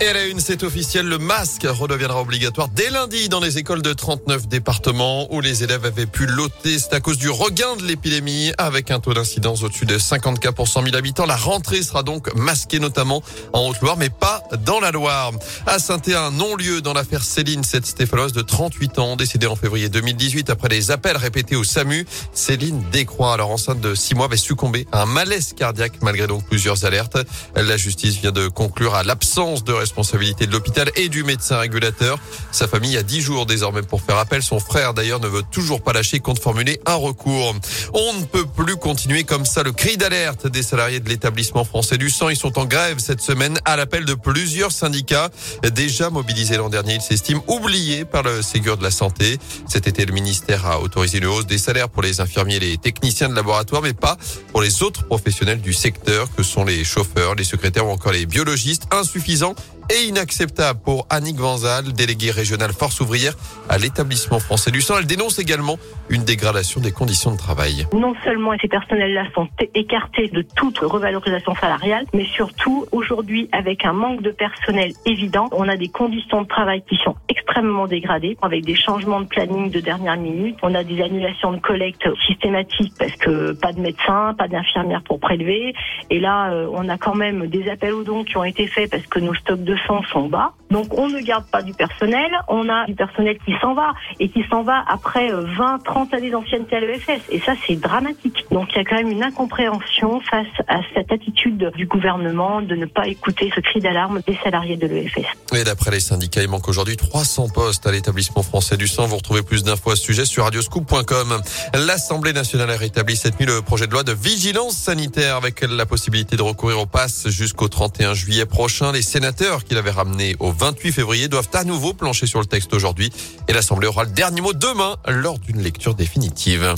Et à la une, c'est officiel, le masque redeviendra obligatoire dès lundi dans les écoles de 39 départements où les élèves avaient pu l'ôter. C'est à cause du regain de l'épidémie avec un taux d'incidence au-dessus de 50 cas pour 100 000 habitants. La rentrée sera donc masquée notamment en Haute-Loire, mais pas dans la Loire. À saint un non-lieu dans l'affaire Céline, cette Stéphanoise de 38 ans, décédée en février 2018 après des appels répétés au SAMU. Céline Décroix, alors enceinte de 6 mois, avait succombé à un malaise cardiaque malgré donc plusieurs alertes. La justice vient de conclure à l'absence de responsabilité de l'hôpital et du médecin régulateur. Sa famille a 10 jours désormais pour faire appel. Son frère d'ailleurs ne veut toujours pas lâcher compte formuler un recours. On ne peut plus continuer comme ça. Le cri d'alerte des salariés de l'établissement français du sang. Ils sont en grève cette semaine à l'appel de plusieurs syndicats déjà mobilisés l'an dernier. Ils s'estiment oubliés par le Ségur de la Santé. Cet été, le ministère a autorisé une hausse des salaires pour les infirmiers et les techniciens de laboratoire, mais pas pour les autres professionnels du secteur que sont les chauffeurs, les secrétaires ou encore les biologistes. Insuffisant et inacceptable pour Annick Vanzal, déléguée régionale force ouvrière à l'établissement français du sang. Elle dénonce également une dégradation des conditions de travail. Non seulement ces personnels-là sont écartés de toute revalorisation salariale, mais surtout aujourd'hui avec un manque de personnel évident, on a des conditions de travail qui sont extrêmement dégradées avec des changements de planning de dernière minute. On a des annulations de collecte systématiques parce que pas de médecins, pas d'infirmières pour prélever. Et là, euh, on a quand même des appels aux dons qui ont été faits parce que nos stocks de sang sont bas. Donc on ne garde pas du personnel, on a du personnel qui s'en va et qui s'en va après 20, 30 années d'ancienneté à l'EFS. Et ça, c'est dramatique. Donc il y a quand même une incompréhension face à cette attitude du gouvernement de ne pas écouter ce cri d'alarme des salariés de l'EFS. Et d'après les syndicats, il manque aujourd'hui 300 postes à l'établissement français du sang. Vous retrouvez plus d'infos à ce sujet sur radioscoop.com. L'Assemblée nationale a rétabli cette nuit le projet de loi de vigilance sanitaire avec la possibilité de recourir au pass jusqu'au 31 juillet prochain. Les sénateurs qui l'avaient ramené au 28 février doivent à nouveau plancher sur le texte aujourd'hui et l'Assemblée aura le dernier mot demain lors d'une lecture définitive.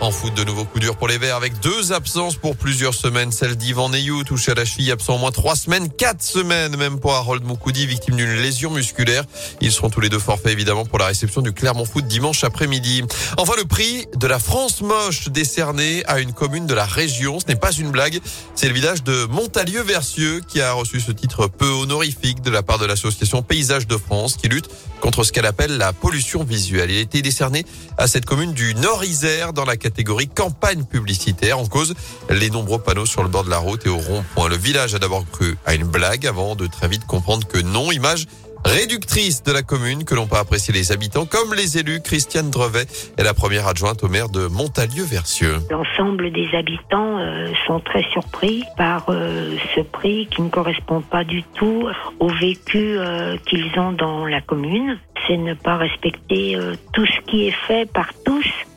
En foot, de nouveaux coups durs pour les Verts avec deux absences pour plusieurs semaines. Celle d'Ivan Neyou, touché à la cheville, absent au moins trois semaines, quatre semaines même pour Harold Moukoudi, victime d'une lésion musculaire. Ils seront tous les deux forfaits évidemment pour la réception du Clermont Foot dimanche après-midi. Enfin, le prix de la France moche décerné à une commune de la région. Ce n'est pas une blague. C'est le village de Montalieu-Versieux qui a reçu ce titre peu honorifique de la part de l'association Paysage de France qui lutte contre ce qu'elle appelle la pollution visuelle. Il a été décerné à cette commune du Nord-Isère dans la catégorie campagne publicitaire. En cause, les nombreux panneaux sur le bord de la route et au rond-point. Le village a d'abord cru à une blague avant de très vite comprendre que non. Image réductrice de la commune que l'on peut apprécier les habitants comme les élus. Christiane Drevet est la première adjointe au maire de Montalieu-Versieux. L'ensemble des habitants euh, sont très surpris par euh, ce prix qui ne correspond pas du tout au vécu euh, qu'ils ont dans la commune. C'est ne pas respecter tout ce qui est fait par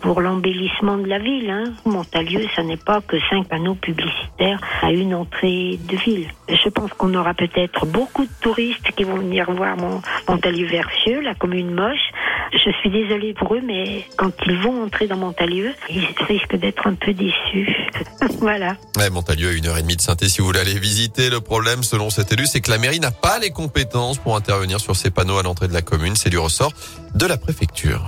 pour l'embellissement de la ville. Hein. Montalieu, ça n'est pas que cinq panneaux publicitaires à une entrée de ville. Je pense qu'on aura peut-être beaucoup de touristes qui vont venir voir Montalieu-Versieux, la commune moche. Je suis désolée pour eux, mais quand ils vont entrer dans Montalieu, ils risquent d'être un peu déçus. voilà. Ouais, Montalieu à une heure et demie de synthé si vous voulez aller visiter. Le problème, selon cet élu, c'est que la mairie n'a pas les compétences pour intervenir sur ces panneaux à l'entrée de la commune. C'est du ressort de la préfecture.